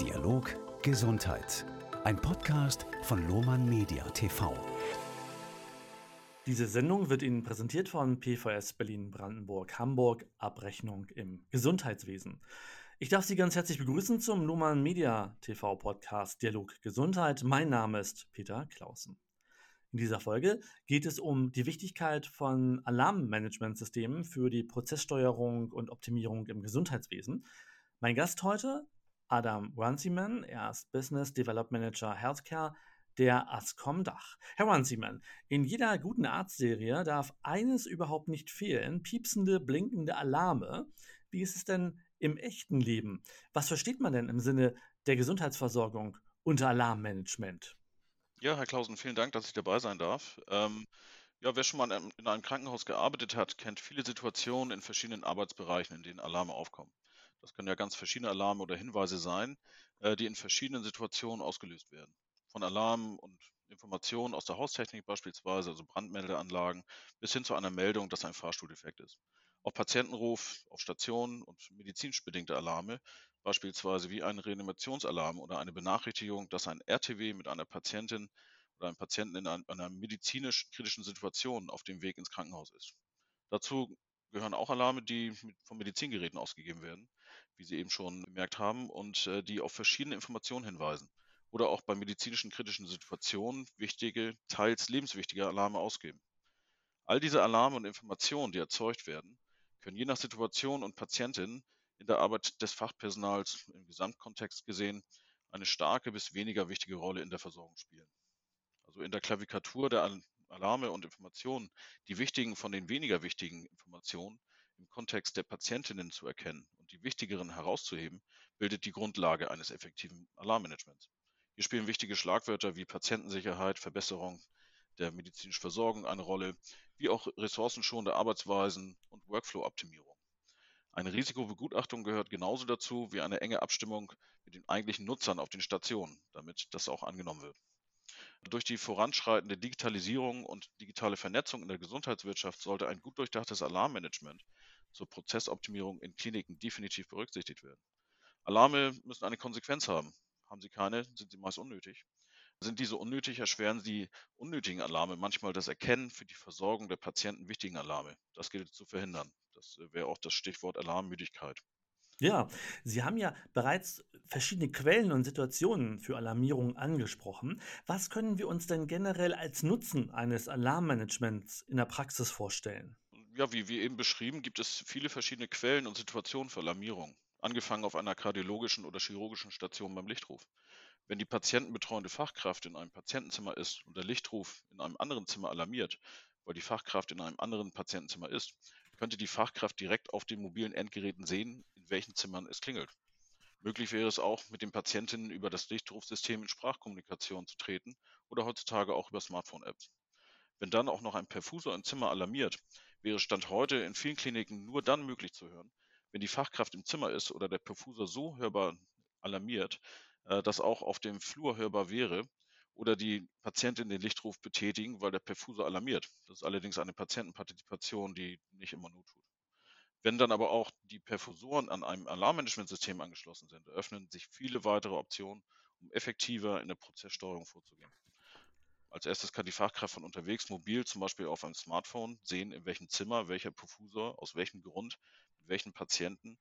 Dialog Gesundheit. Ein Podcast von Lohmann Media TV. Diese Sendung wird Ihnen präsentiert von PVS Berlin Brandenburg Hamburg Abrechnung im Gesundheitswesen. Ich darf Sie ganz herzlich begrüßen zum Lohmann Media TV Podcast Dialog Gesundheit. Mein Name ist Peter Clausen. In dieser Folge geht es um die Wichtigkeit von Alarmmanagementsystemen für die Prozesssteuerung und Optimierung im Gesundheitswesen. Mein Gast heute, Adam Runciman, er ist Business Development Manager Healthcare der Ascom Dach. Herr Runciman, in jeder guten Arztserie darf eines überhaupt nicht fehlen, piepsende, blinkende Alarme. Wie ist es denn im echten Leben? Was versteht man denn im Sinne der Gesundheitsversorgung unter Alarmmanagement? Ja, Herr Klausen, vielen Dank, dass ich dabei sein darf. Ähm, ja, wer schon mal in einem Krankenhaus gearbeitet hat, kennt viele Situationen in verschiedenen Arbeitsbereichen, in denen Alarme aufkommen. Das können ja ganz verschiedene Alarme oder Hinweise sein, äh, die in verschiedenen Situationen ausgelöst werden. Von Alarmen und Informationen aus der Haustechnik beispielsweise, also Brandmeldeanlagen, bis hin zu einer Meldung, dass ein Fahrstuhl defekt ist. Auch Patientenruf auf Stationen und medizinisch bedingte Alarme beispielsweise wie ein Reanimationsalarm oder eine Benachrichtigung, dass ein RTW mit einer Patientin oder einem Patienten in einer medizinisch kritischen Situation auf dem Weg ins Krankenhaus ist. Dazu gehören auch Alarme, die von Medizingeräten ausgegeben werden, wie Sie eben schon bemerkt haben, und äh, die auf verschiedene Informationen hinweisen oder auch bei medizinischen kritischen Situationen wichtige, teils lebenswichtige Alarme ausgeben. All diese Alarme und Informationen, die erzeugt werden, können je nach Situation und Patientin in der Arbeit des Fachpersonals im Gesamtkontext gesehen eine starke bis weniger wichtige Rolle in der Versorgung spielen. Also in der Klavikatur der Alarme und Informationen die wichtigen von den weniger wichtigen Informationen im Kontext der Patientinnen zu erkennen und die wichtigeren herauszuheben, bildet die Grundlage eines effektiven Alarmmanagements. Hier spielen wichtige Schlagwörter wie Patientensicherheit, Verbesserung der medizinischen Versorgung eine Rolle, wie auch ressourcenschonende Arbeitsweisen und Workflow-Optimierung. Eine Risikobegutachtung gehört genauso dazu wie eine enge Abstimmung mit den eigentlichen Nutzern auf den Stationen, damit das auch angenommen wird. Durch die voranschreitende Digitalisierung und digitale Vernetzung in der Gesundheitswirtschaft sollte ein gut durchdachtes Alarmmanagement zur Prozessoptimierung in Kliniken definitiv berücksichtigt werden. Alarme müssen eine Konsequenz haben. Haben sie keine, sind sie meist unnötig. Sind diese unnötig, erschweren die unnötigen Alarme manchmal das Erkennen für die Versorgung der Patienten wichtigen Alarme. Das gilt zu verhindern. Das äh, wäre auch das Stichwort Alarmmüdigkeit. Ja, Sie haben ja bereits verschiedene Quellen und Situationen für Alarmierung angesprochen. Was können wir uns denn generell als Nutzen eines Alarmmanagements in der Praxis vorstellen? Ja, wie, wie eben beschrieben, gibt es viele verschiedene Quellen und Situationen für Alarmierung, angefangen auf einer kardiologischen oder chirurgischen Station beim Lichtruf. Wenn die patientenbetreuende Fachkraft in einem Patientenzimmer ist und der Lichtruf in einem anderen Zimmer alarmiert, weil die Fachkraft in einem anderen Patientenzimmer ist, könnte die Fachkraft direkt auf den mobilen Endgeräten sehen, in welchen Zimmern es klingelt. Möglich wäre es auch, mit den Patientinnen über das Lichtrufsystem in Sprachkommunikation zu treten oder heutzutage auch über Smartphone-Apps. Wenn dann auch noch ein Perfusor im Zimmer alarmiert, wäre Stand heute in vielen Kliniken nur dann möglich zu hören, wenn die Fachkraft im Zimmer ist oder der Perfusor so hörbar alarmiert, äh, dass auch auf dem Flur hörbar wäre oder die Patientin den Lichtruf betätigen, weil der Perfusor alarmiert. Das ist allerdings eine Patientenpartizipation, die nicht immer nur tut. Wenn dann aber auch die Perfusoren an einem Alarmmanagementsystem angeschlossen sind, eröffnen sich viele weitere Optionen, um effektiver in der Prozesssteuerung vorzugehen. Als erstes kann die Fachkraft von unterwegs mobil, zum Beispiel auf einem Smartphone, sehen, in welchem Zimmer welcher Perfusor, aus welchem Grund, mit welchen Patienten,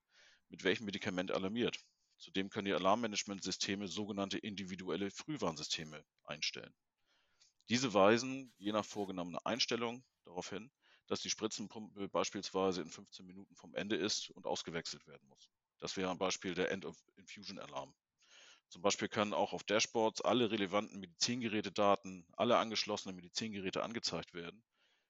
mit welchem Medikament alarmiert. Zudem können die Alarmmanagementsysteme sogenannte individuelle Frühwarnsysteme einstellen. Diese weisen, je nach vorgenommener Einstellung, darauf hin, dass die Spritzenpumpe beispielsweise in 15 Minuten vom Ende ist und ausgewechselt werden muss. Das wäre ein Beispiel der End-of-Infusion-Alarm. Zum Beispiel können auch auf Dashboards alle relevanten Medizingerätedaten, alle angeschlossenen Medizingeräte angezeigt werden,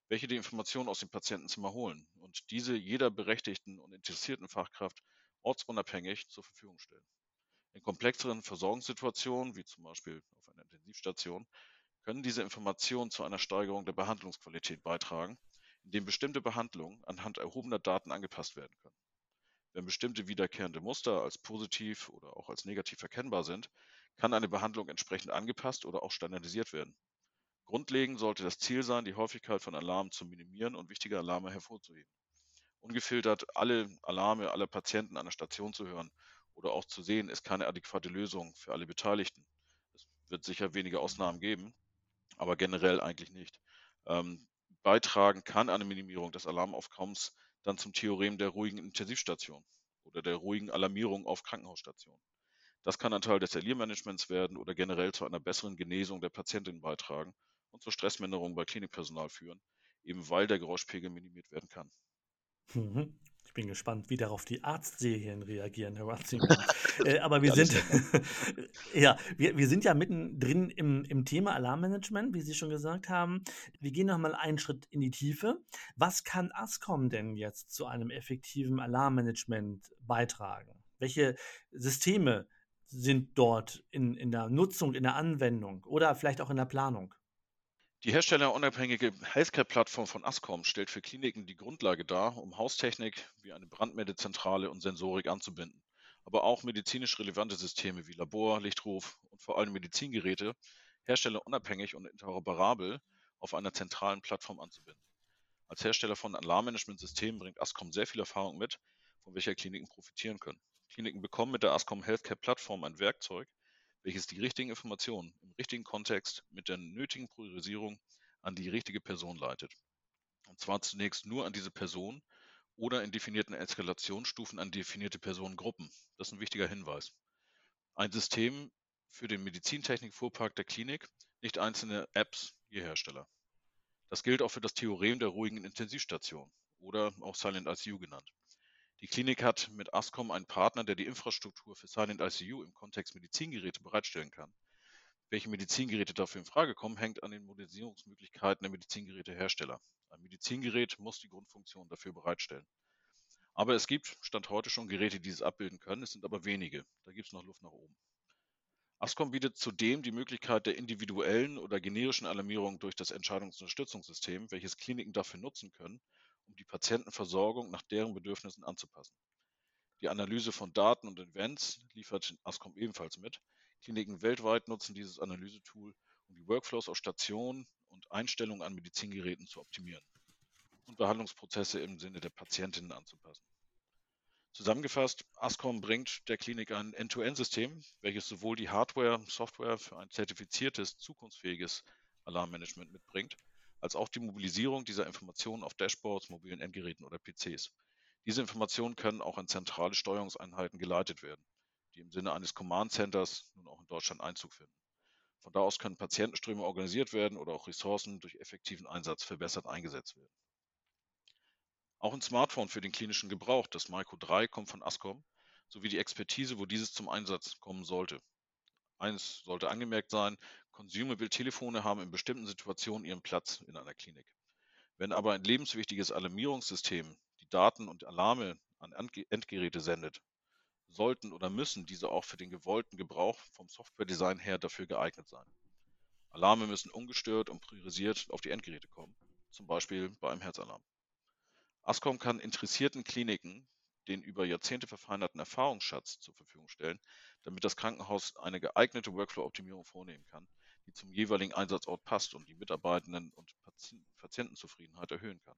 welche die Informationen aus dem Patientenzimmer holen und diese jeder berechtigten und interessierten Fachkraft ortsunabhängig zur Verfügung stellen. In komplexeren Versorgungssituationen, wie zum Beispiel auf einer Intensivstation, können diese Informationen zu einer Steigerung der Behandlungsqualität beitragen, indem bestimmte Behandlungen anhand erhobener Daten angepasst werden können. Wenn bestimmte wiederkehrende Muster als positiv oder auch als negativ erkennbar sind, kann eine Behandlung entsprechend angepasst oder auch standardisiert werden. Grundlegend sollte das Ziel sein, die Häufigkeit von Alarmen zu minimieren und wichtige Alarme hervorzuheben ungefiltert alle Alarme aller Patienten an der Station zu hören oder auch zu sehen, ist keine adäquate Lösung für alle Beteiligten. Es wird sicher wenige Ausnahmen geben, aber generell eigentlich nicht. Ähm, beitragen kann eine Minimierung des Alarmaufkommens dann zum Theorem der ruhigen Intensivstation oder der ruhigen Alarmierung auf Krankenhausstationen. Das kann ein Teil des Aliermanagements werden oder generell zu einer besseren Genesung der Patientin beitragen und zur Stressminderung bei Klinikpersonal führen, eben weil der Geräuschpegel minimiert werden kann. Mhm. Ich bin gespannt, wie darauf die Arztserien reagieren, Herr Ratzinger. äh, aber wir sind, ja, wir, wir sind ja mittendrin im, im Thema Alarmmanagement, wie Sie schon gesagt haben. Wir gehen nochmal einen Schritt in die Tiefe. Was kann ASCOM denn jetzt zu einem effektiven Alarmmanagement beitragen? Welche Systeme sind dort in, in der Nutzung, in der Anwendung oder vielleicht auch in der Planung? Die herstellerunabhängige Healthcare-Plattform von Ascom stellt für Kliniken die Grundlage dar, um Haustechnik wie eine Brandmeldezentrale und Sensorik anzubinden, aber auch medizinisch relevante Systeme wie Labor, Lichtruf und vor allem Medizingeräte herstellerunabhängig und interoperabel auf einer zentralen Plattform anzubinden. Als Hersteller von Alarmmanagementsystemen bringt Ascom sehr viel Erfahrung mit, von welcher Kliniken profitieren können. Kliniken bekommen mit der Ascom Healthcare Plattform ein Werkzeug, welches die richtigen Informationen im richtigen Kontext mit der nötigen Priorisierung an die richtige Person leitet. Und zwar zunächst nur an diese Person oder in definierten Eskalationsstufen an definierte Personengruppen. Das ist ein wichtiger Hinweis. Ein System für den Medizintechnik-Fuhrpark der Klinik, nicht einzelne Apps je Hersteller. Das gilt auch für das Theorem der ruhigen Intensivstation oder auch Silent ICU genannt. Die Klinik hat mit Ascom einen Partner, der die Infrastruktur für Silent ICU im Kontext Medizingeräte bereitstellen kann. Welche Medizingeräte dafür in Frage kommen, hängt an den Modernisierungsmöglichkeiten der Medizingerätehersteller. Ein Medizingerät muss die Grundfunktion dafür bereitstellen. Aber es gibt Stand heute schon Geräte, die dies abbilden können, es sind aber wenige. Da gibt es noch Luft nach oben. Ascom bietet zudem die Möglichkeit der individuellen oder generischen Alarmierung durch das Entscheidungsunterstützungssystem, welches Kliniken dafür nutzen können, um die Patientenversorgung nach deren Bedürfnissen anzupassen. Die Analyse von Daten und Events liefert ASCOM ebenfalls mit. Kliniken weltweit nutzen dieses Analysetool, um die Workflows auf Stationen und Einstellungen an Medizingeräten zu optimieren und Behandlungsprozesse im Sinne der Patientinnen anzupassen. Zusammengefasst, ASCOM bringt der Klinik ein End-to-End-System, welches sowohl die Hardware, und Software für ein zertifiziertes, zukunftsfähiges Alarmmanagement mitbringt, als auch die Mobilisierung dieser Informationen auf Dashboards, mobilen Endgeräten oder PCs. Diese Informationen können auch an zentrale Steuerungseinheiten geleitet werden, die im Sinne eines Command Centers nun auch in Deutschland Einzug finden. Von da aus können Patientenströme organisiert werden oder auch Ressourcen durch effektiven Einsatz verbessert eingesetzt werden. Auch ein Smartphone für den klinischen Gebrauch, das Micro 3, kommt von Ascom, sowie die Expertise, wo dieses zum Einsatz kommen sollte. Eins sollte angemerkt sein, Consumable-Telefone haben in bestimmten Situationen ihren Platz in einer Klinik. Wenn aber ein lebenswichtiges Alarmierungssystem die Daten und Alarme an Endgeräte sendet, sollten oder müssen diese auch für den gewollten Gebrauch vom Softwaredesign her dafür geeignet sein. Alarme müssen ungestört und priorisiert auf die Endgeräte kommen, zum Beispiel bei einem Herzalarm. Ascom kann interessierten Kliniken den über Jahrzehnte verfeinerten Erfahrungsschatz zur Verfügung stellen, damit das Krankenhaus eine geeignete Workflow-Optimierung vornehmen kann, die zum jeweiligen Einsatzort passt und die Mitarbeitenden und Patientenzufriedenheit erhöhen kann.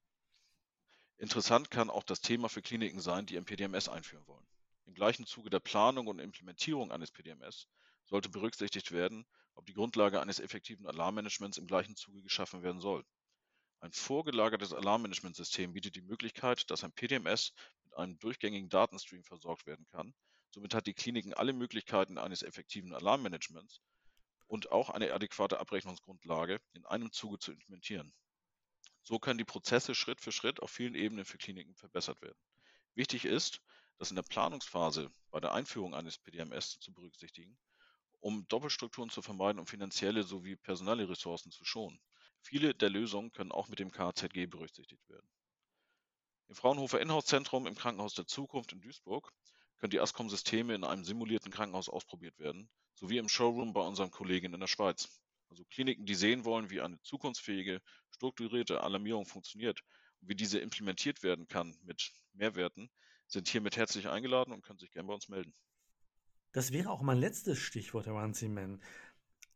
Interessant kann auch das Thema für Kliniken sein, die ein PDMS einführen wollen. Im gleichen Zuge der Planung und Implementierung eines PDMS sollte berücksichtigt werden, ob die Grundlage eines effektiven Alarmmanagements im gleichen Zuge geschaffen werden soll. Ein vorgelagertes Alarmmanagementsystem bietet die Möglichkeit, dass ein PDMS mit einem durchgängigen Datenstream versorgt werden kann. Somit hat die Kliniken alle Möglichkeiten eines effektiven Alarmmanagements und auch eine adäquate Abrechnungsgrundlage in einem Zuge zu implementieren. So können die Prozesse Schritt für Schritt auf vielen Ebenen für Kliniken verbessert werden. Wichtig ist, das in der Planungsphase bei der Einführung eines PDMS zu berücksichtigen, um Doppelstrukturen zu vermeiden und finanzielle sowie personelle Ressourcen zu schonen. Viele der Lösungen können auch mit dem KZG berücksichtigt werden. Im Fraunhofer Inhouse-Zentrum im Krankenhaus der Zukunft in Duisburg können die Ascom-Systeme in einem simulierten Krankenhaus ausprobiert werden, sowie im Showroom bei unseren Kollegen in der Schweiz. Also Kliniken, die sehen wollen, wie eine zukunftsfähige, strukturierte Alarmierung funktioniert und wie diese implementiert werden kann mit Mehrwerten, sind hiermit herzlich eingeladen und können sich gerne bei uns melden. Das wäre auch mein letztes Stichwort, Herr Wanziman.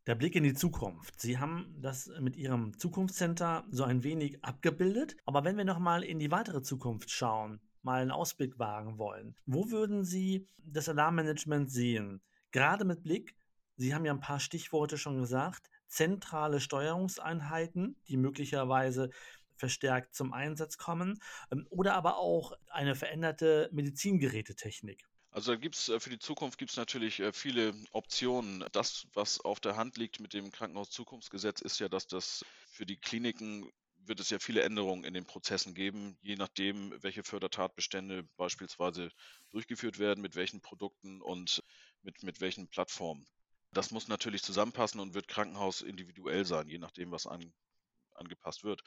Der Blick in die Zukunft. Sie haben das mit Ihrem Zukunftscenter so ein wenig abgebildet. Aber wenn wir nochmal in die weitere Zukunft schauen, mal einen Ausblick wagen wollen. Wo würden Sie das Alarmmanagement sehen? Gerade mit Blick, Sie haben ja ein paar Stichworte schon gesagt, zentrale Steuerungseinheiten, die möglicherweise verstärkt zum Einsatz kommen, ähm, oder aber auch eine veränderte Medizingerätetechnik. Also da gibt es äh, für die Zukunft gibt es natürlich äh, viele Optionen. Das, was auf der Hand liegt mit dem Krankenhauszukunftsgesetz, ist ja, dass das für die Kliniken wird es ja viele Änderungen in den Prozessen geben, je nachdem, welche Fördertatbestände beispielsweise durchgeführt werden, mit welchen Produkten und mit, mit welchen Plattformen. Das muss natürlich zusammenpassen und wird Krankenhaus individuell sein, je nachdem, was an, angepasst wird.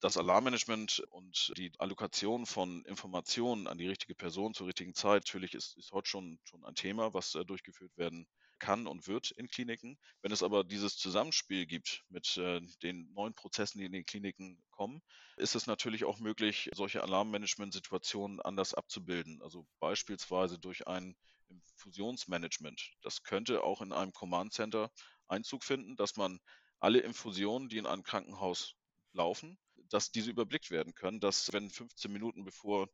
Das Alarmmanagement und die Allokation von Informationen an die richtige Person zur richtigen Zeit, natürlich ist, ist heute schon, schon ein Thema, was äh, durchgeführt werden kann und wird in Kliniken. Wenn es aber dieses Zusammenspiel gibt mit äh, den neuen Prozessen, die in den Kliniken kommen, ist es natürlich auch möglich, solche Alarmmanagement-Situationen anders abzubilden. Also beispielsweise durch ein Infusionsmanagement. Das könnte auch in einem Command Center Einzug finden, dass man alle Infusionen, die in einem Krankenhaus laufen, dass diese überblickt werden können, dass wenn 15 Minuten bevor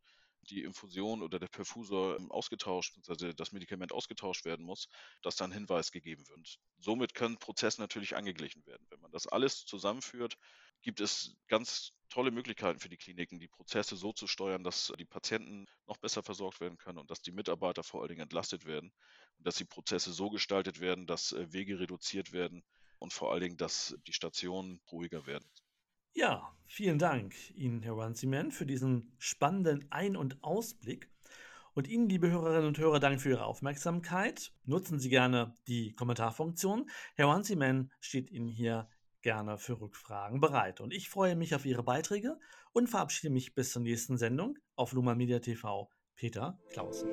die Infusion oder der Perfusor ähm, ausgetauscht, also das Medikament ausgetauscht werden muss, dass dann Hinweis gegeben wird. Somit können Prozesse natürlich angeglichen werden. Wenn man das alles zusammenführt, gibt es ganz tolle Möglichkeiten für die Kliniken, die Prozesse so zu steuern, dass die Patienten noch besser versorgt werden können und dass die Mitarbeiter vor allen Dingen entlastet werden und dass die Prozesse so gestaltet werden, dass äh, Wege reduziert werden und vor allen Dingen, dass die Stationen ruhiger werden. Ja, vielen Dank Ihnen, Herr Ranziman, für diesen spannenden Ein- und Ausblick. Und Ihnen, liebe Hörerinnen und Hörer, danke für Ihre Aufmerksamkeit. Nutzen Sie gerne die Kommentarfunktion. Herr Ranziman steht Ihnen hier gerne für Rückfragen bereit. Und ich freue mich auf Ihre Beiträge und verabschiede mich bis zur nächsten Sendung auf Luma Media TV. Peter Clausen.